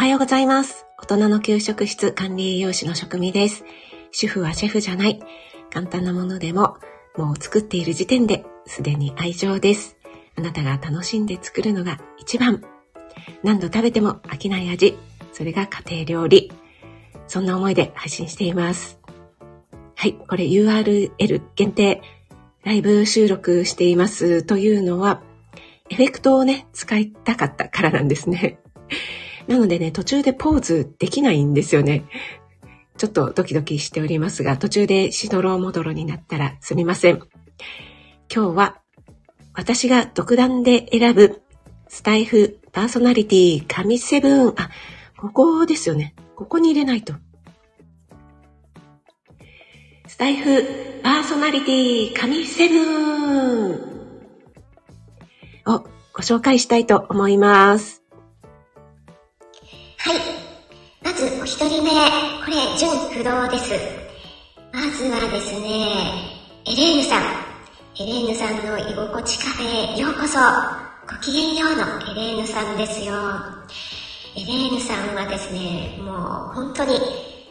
はようございます。大人の給食室管理栄養士の職味です。主婦はシェフじゃない。簡単なものでも、もう作っている時点ですでに愛情です。あなたが楽しんで作るのが一番。何度食べても飽きない味。それが家庭料理。そんな思いで配信しています。はい、これ URL 限定ライブ収録していますというのは、エフェクトをね、使いたかったからなんですね。なのでね、途中でポーズできないんですよね。ちょっとドキドキしておりますが、途中でしどろもどろになったらすみません。今日は、私が独断で選ぶスタイフパーソナリティ神セブン。あ、ここですよね。ここに入れないと。スタイフパーソナリティ神セブンをご紹介したいと思います。人目。これ、純不動です。まずはですね、エレーヌさん。エレーヌさんの居心地カフェへようこそ。ごきげんようのエレーヌさんですよ。エレーヌさんはですね、もう本当に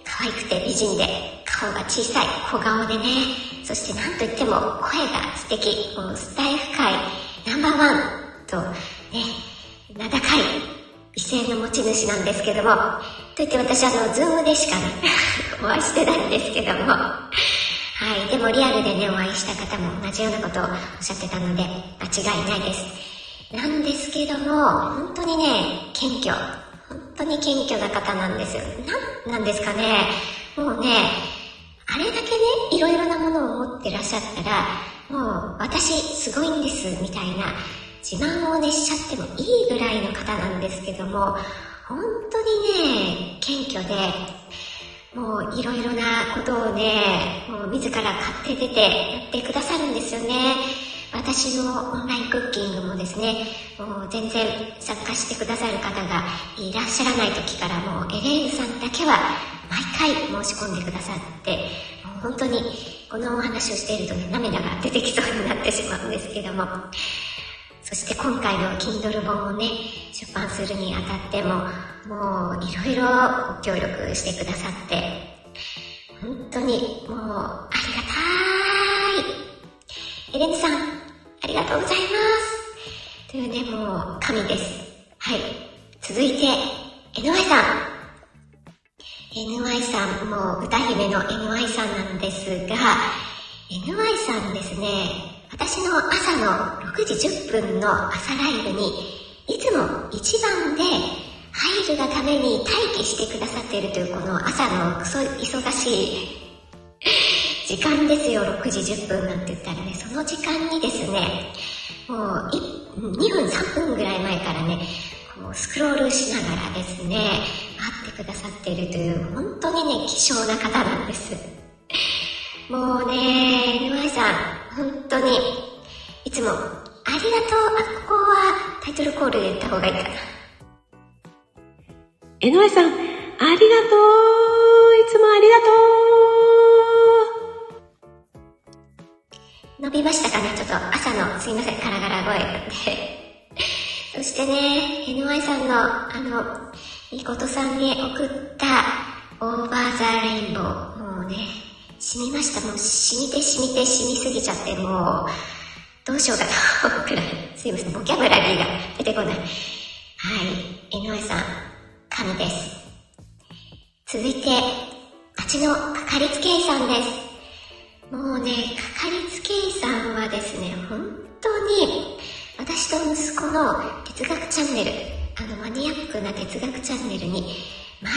可愛くて美人で、顔が小さい小顔でね、そして何と言っても声が素敵。もうスタイフ界ナンバーワンとね、名高い美声の持ち主なんですけども、といって私あの、ズームでしかね、お会いしてないんですけども、はい、でもリアルでね、お会いした方も同じようなことをおっしゃってたので、間違いないです。なんですけども、本当にね、謙虚。本当に謙虚な方なんですよ。なん、なんですかね、もうね、あれだけね、いろいろなものを持ってらっしゃったら、もう、私すごいんです、みたいな、自慢をね、しちゃってもいいぐらいの方なんですけども、本当にね、謙虚で、もういろいろなことをね、もう自ら買って出てやってくださるんですよね。私のオンラインクッキングもですね、もう全然参加してくださる方がいらっしゃらない時からもうエレーヌさんだけは毎回申し込んでくださって、もう本当にこのお話をしているとね、涙が出てきそうになってしまうんですけども、そして今回の Kindle 本をね、出版するにあたっても、もういろいろご協力してくださって、本当にもうありがたい。エレンさん、ありがとうございます。というね、もう神です。はい。続いて、NY さん。NY さん、もう歌姫の NY さんなんですが、NY さんですね、私の朝の6時10分の朝ライブに、いつも一番で入るがために待機してくださっているというこの朝のクソ忙しい時間ですよ、6時10分なんて言ったらね、その時間にですね、もう2分3分ぐらい前からね、こうスクロールしながらですね、待ってくださっているという、本当にね、希少な方なんです。もうね、NY さん、本当に、いつも、ありがとう。あ、ここはタイトルコールで言った方がいいかな。江上さん、ありがとういつもありがと伸びましたかね？ちょっと朝の、すいません、ガラガラ声で。そしてね、NY さんの、あの、みことさんに送った、オーバーザレインボー。もうね、染みました。もう染みて染みて染みすぎちゃって、もう、どうしようかとくらい。すいません、ボキャブラリーが出てこない。はい、NY さん、神です。続いて、町のかかりつけ医さんです。もうね、かかりつけ医さんはですね、本当に、私と息子の哲学チャンネル、あのマニアックな哲学チャンネルに、毎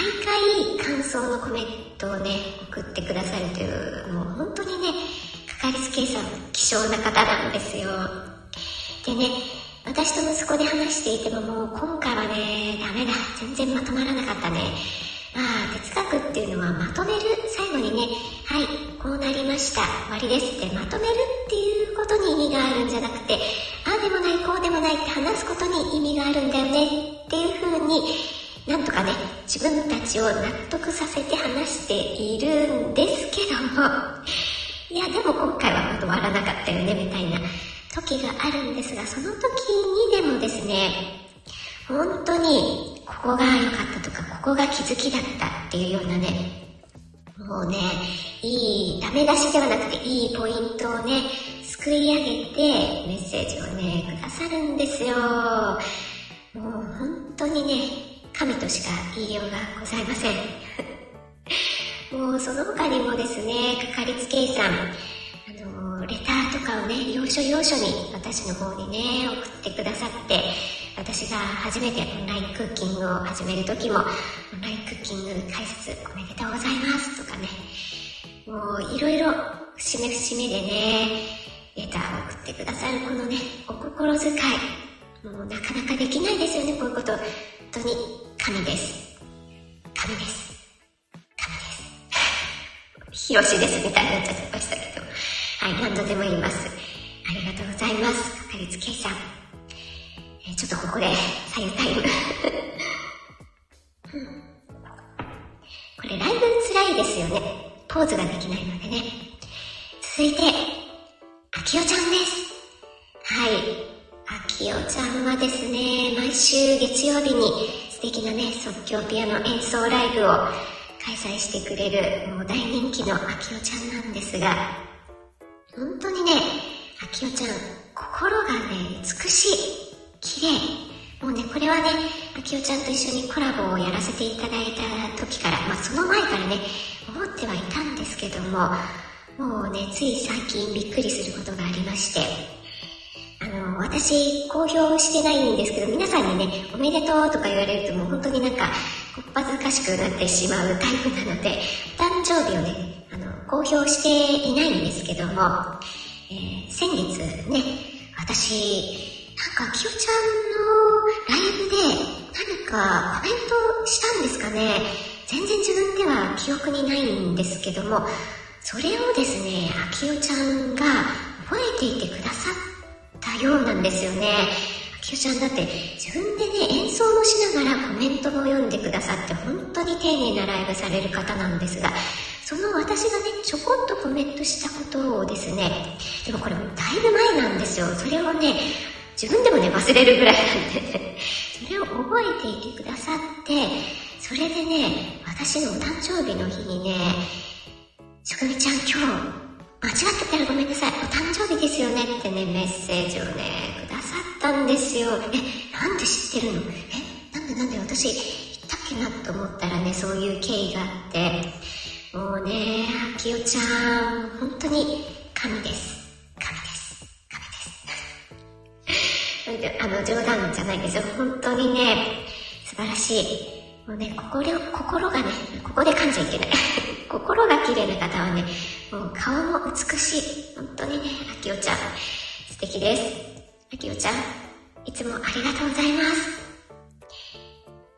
回感想のコメントをね、送ってくださるという、もう本当にね、かかりつけ医さん、希少な方なんですよ。でね、私と息子で話していてももう今回はね、ダメだ。全然まとまらなかったね。まあ、哲学っていうのはまとめる、最後にね、はい、こうなりました、終わりですってまとめるっていうことに意味があるんじゃなくて、ああでもない、こうでもないって話すことに意味があるんだよねっていう風に、なんとかね、自分たちを納得させて話しているんですけども、いや、でも今回はまとまらなかったよね、みたいな時があるんですが、その時にでもですね、本当にここが良かったとか、ここが気づきだったっていうようなね、もうね、いい、ダメ出しではなくていいポイントをね、すくい上げてメッセージをね、くださるんですよ。もう本当にね、神としか言いようがございません。もうその他にもですね、かかりつけ医さん、あの、レターとかをね、要所要所に私の方にね、送ってくださって、私が初めてオンラインクッキングを始める時も、オンラインクッキング解説おめでとうございますとかね、もういろいろ節目節目でね、レターを送ってくださるこのね、お心遣い、もうなかなかできないですよね、こういうこと。本当に神です。神です。神です。ひろしですみたいになっちゃいましたけど。はい、何度でも言います。ありがとうございます。かかりつけ医さん。え、ちょっとここで、左右タイム。これライブ辛いですよね。ポーズができないのでね。続いて、あきおちゃんです。はい。はですね、毎週月曜日に素敵なね、即興ピアノ演奏ライブを開催してくれる、もう大人気のあきおちゃんなんですが、本当にね、あきおちゃん、心がね、美しい。綺麗。もうね、これはね、あきおちゃんと一緒にコラボをやらせていただいた時から、まあその前からね、思ってはいたんですけども、もうね、つい最近びっくりすることがありまして、の、私、公表してないんですけど、皆さんにね、おめでとうとか言われるともう本当になんか、こっぱずかしくなってしまうタイプなので、お誕生日をね、あの、公表していないんですけども、えー、先月ね、私、なんか、きよちゃんのライブで何かコメントしたんですかね。全然自分では記憶にないんですけども、それをですね、あきおちゃんが覚えていてくださったようなんですよね。あきおちゃんだって自分でね、演奏もしながらコメントも読んでくださって本当に丁寧なライブされる方なんですが、その私がね、ちょこっとコメントしたことをですね、でもこれもだいぶ前なんですよ。それをね、自分でもね、忘れるぐらいなんで、それを覚えていてくださって、それでね、私のお誕生日の日にね、職味ちゃん今日、間違ってたらごめんなさい、お誕生日ですよねってね、メッセージをね、くださったんですよ。え、なんで知ってるの？え、なんでなんで私、言ったっけなと思ったらね、そういう経緯があって、もうね、あきおちゃん、本当に神です。神です。神です あの、冗談じゃないですよ。本当にね、素晴らしい。もうね、心、心がね、ここで噛んじゃいけない。心が綺麗な方はね、もう顔も美しい。本当にね、あきおちゃん、素敵です。あきおちゃん、いつもありがとうございます。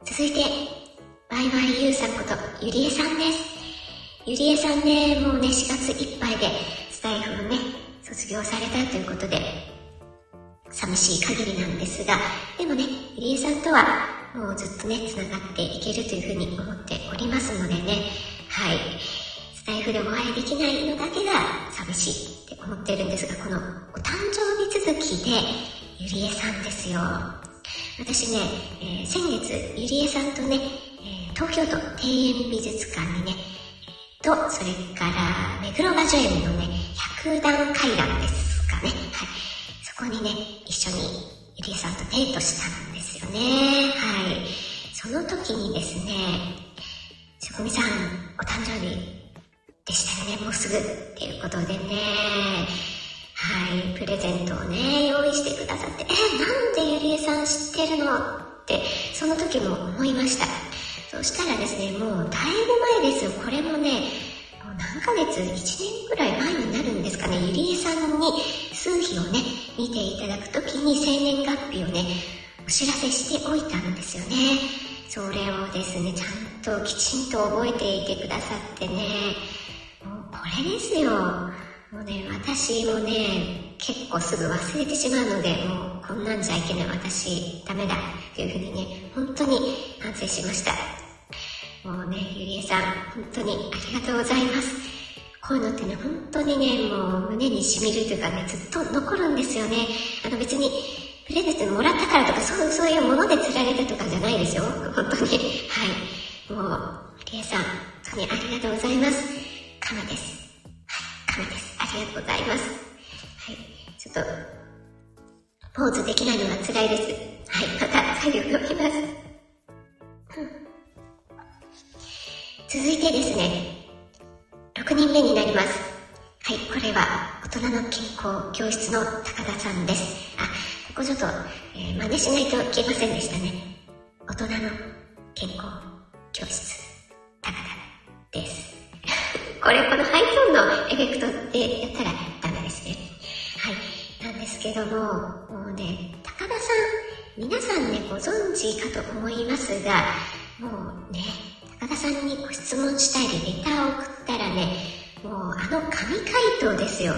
続いて、バイバイゆうさんこと、ゆりえさんです。ゆりえさんね、もうね、4月いっぱいで、スタイフをね、卒業されたということで、寂しい限りなんですが、でもね、ゆりえさんとはもうずっとね、繋がっていけるというふうに思っておりますのでね、お会いできないのだけが寂しいって思ってるんですが、このお誕生日続きで、ゆりえさんですよ。私ね、えー、先月、ゆりえさんとね、えー、東京都庭園美術館にね、と、それから、目黒バジョエムのね、百段階段ですかね。はい。そこにね、一緒にゆりえさんとデートしたんですよね。はい。その時にですね、しょこみさん、お誕生日でしたよね、もうすぐっていうことでね、はい、プレゼントをね、用意してくださって、え、なんでゆりえさん知ってるのって、その時も思いました。そしたらですね、もうだいぶ前ですよ。これもね、もう何ヶ月、1年くらい前になるんですかね、ゆりえさんに数日をね、見ていただくときに生年月日をね、お知らせしておいたんですよね。それをですね、ちゃんときちんと覚えていてくださってね、これですよ。もうね、私もね、結構すぐ忘れてしまうので、もうこんなんじゃいけない私、ダメだ、というふうにね、本当に反省しました。もうね、ゆりえさん、本当にありがとうございます。こういうのってね、本当にね、もう胸に染みるというかね、ずっと残るんですよね。あの別に、プレゼントもらったからとか、そうそういうもので釣られたとかじゃないですよ。本当に。はい。もう、リエさん、本当にありがとうございます。ございます。はい。ちょっと、ポーズできないのが辛いです。はい、また作業をきます。続いてですね、6人目になります。はい、これは大人の健康教室の高田さんです。あ、ここちょっと、えー、真似しないといけませんでしたね。大人の健康教室。これ、このハイトーンのエフェクトでやったらダメですね。はい。なんですけども、もうね、高田さん、皆さんね、ご存知かと思いますが、もうね、高田さんにご質問したり、レターを送ったらね、もうあの神回答ですよ。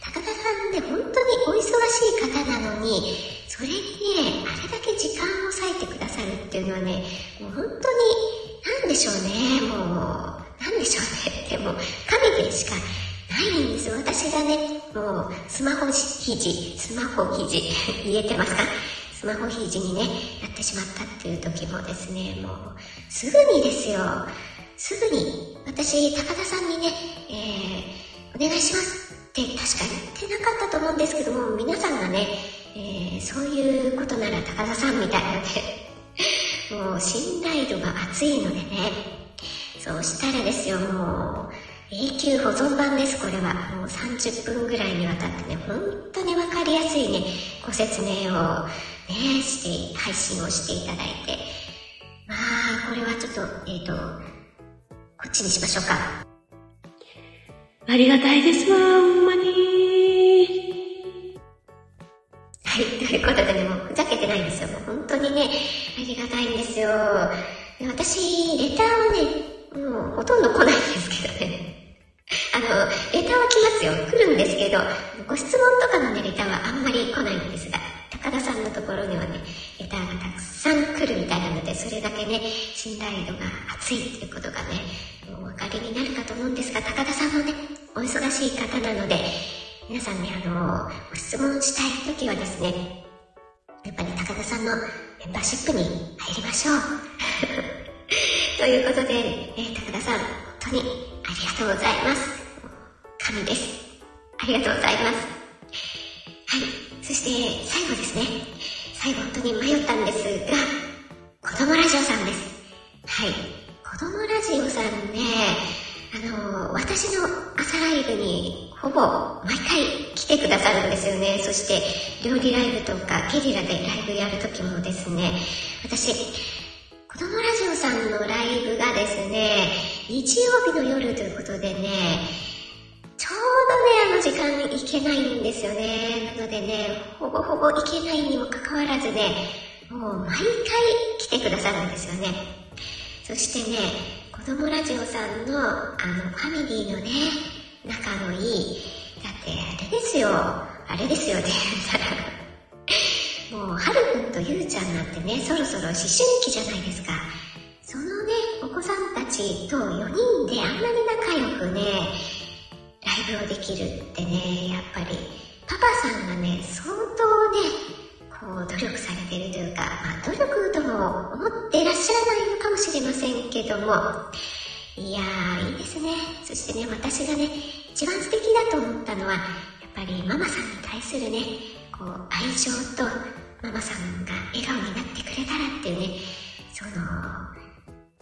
高田さんね、本当にお忙しい方なのに、それにね、あれだけ時間を割いてくださるっていうのはね、もう本当に、でしょうね、もう、なんでしょうね、でも、神でしかないんです。私がね、もう、スマホ肘、スマホ肘、言えてますか？スマホ肘にね、なってしまったっていう時もですね、もう、すぐにですよ、すぐに、私、高田さんにね、えー、お願いしますって確か言ってなかったと思うんですけども、皆さんがね、えー、そういうことなら高田さんみたいなね、もう信頼度が厚いのでね、そうしたらですよ、もう、永久保存版です、これは。もう30分ぐらいにわたってね、本当にわかりやすいね、ご説明をね、して、配信をしていただいて。まあ、これはちょっと、えっ、ー、と、こっちにしましょうか。ありがたいですわ、ほんまに。い、ということでね、もうふざけてないんですよ。もう本当にね、ありがたいんですよ。私、レターはね、もうほとんど来ないんですけどね。あの、レターは来ますよ。来るんですけど、ご質問とかのね、レターはあんまり来ないんですが、高田さんのところにはね、レターがたくさん来るみたいなので、それだけね、信頼度が厚いっていうことがね、お分かりになるかと思うんですが、高田さんもね、お忙しい方なので、皆さんね、あの、ご質問したいときはですね、やっぱり高田さんのメンバーシップに入りましょう。ということで、えー、高田さん、本当にありがとうございます。神です。ありがとうございます。はい。そして最後ですね。最後本当に迷ったんですが、子供ラジオさんです。はい。子供ラジオさんね、あの、私の朝ライブにほぼ毎回来てくださるんですよね。そして料理ライブとかゲリラでライブやるときもですね、私、子供ラジオさんのライブがですね、日曜日の夜ということでね、ちょうどね、あの時間行けないんですよね。なのでね、ほぼほぼ行けないにもかかわらずね、もう毎回来てくださるんですよね。そしてね、子供ラジオさんの、あの、ファミリーのね、仲のいい、だってあれですよ、あれですよって言ったら、もう、はるくんとゆうちゃんなんてね、そろそろ思春期じゃないですか。そのね、お子さんたちと4人であんなに仲良くね、ライブをできるってね、やっぱり、パパさんがね、相当ね、こう、努力されてるというか、まあ、努力とも思ってらっしゃらないのかもしれませんけども、いやー、いいですね。そしてね、私がね、一番素敵だと思ったのは、やっぱりママさんに対するね、こう、愛情と、ママさんが笑顔になってくれたらっていうね、その、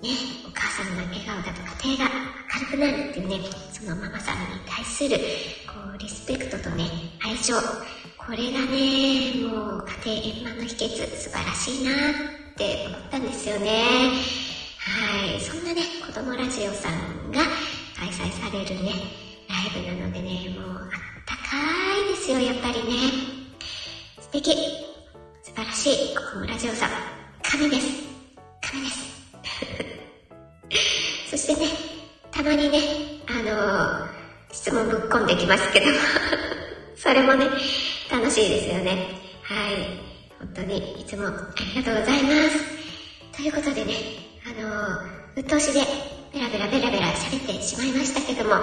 ね、お母さんが笑顔だと家庭が明るくなるっていうね、そのママさんに対する、こう、リスペクトとね、愛情。これがね、もう家庭円満の秘訣、素晴らしいなって思ったんですよね。はい。そんなね、子供ラジオさんが開催されるね、ライブなのでね、もうあったかいですよ、やっぱりね。素敵。素晴らしい、子供ラジオさん。神です。神です。そしてね、たまにね、あのー、質問ぶっ込んできますけど それもね、楽しいですよね。はい。本当にいつもありがとうございます。ということでね、のー、うっとうしでベラベラベラベラ喋ってしまいましたけども、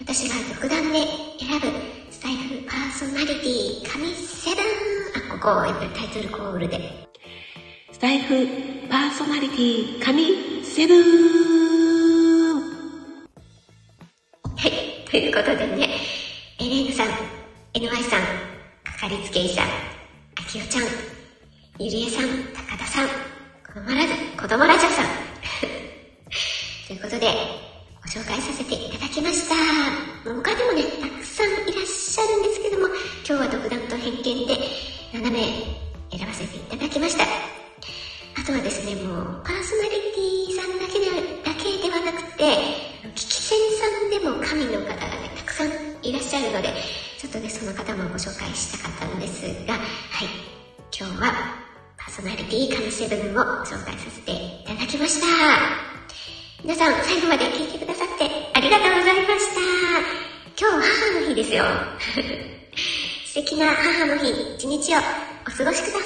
私が独断で選ぶスタイフパーソナリティ神セブンあ、ごこう、やっぱりタイトルコールで。スタイフパーソナリティ神セブンはい、ということでね、エレーヌさん、NY さん、かかりつけ医者、あきおちゃん、ゆりえさん、高田さん、子供ラジ子供ラジオですが、はい、今日は、パーソナリティ神セブンを紹介させていただきました。皆さん、最後まで聞いてくださってありがとうございました。今日は母の日ですよ。素敵な母の日、一日をお過ごしくださ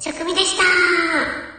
い。職味でした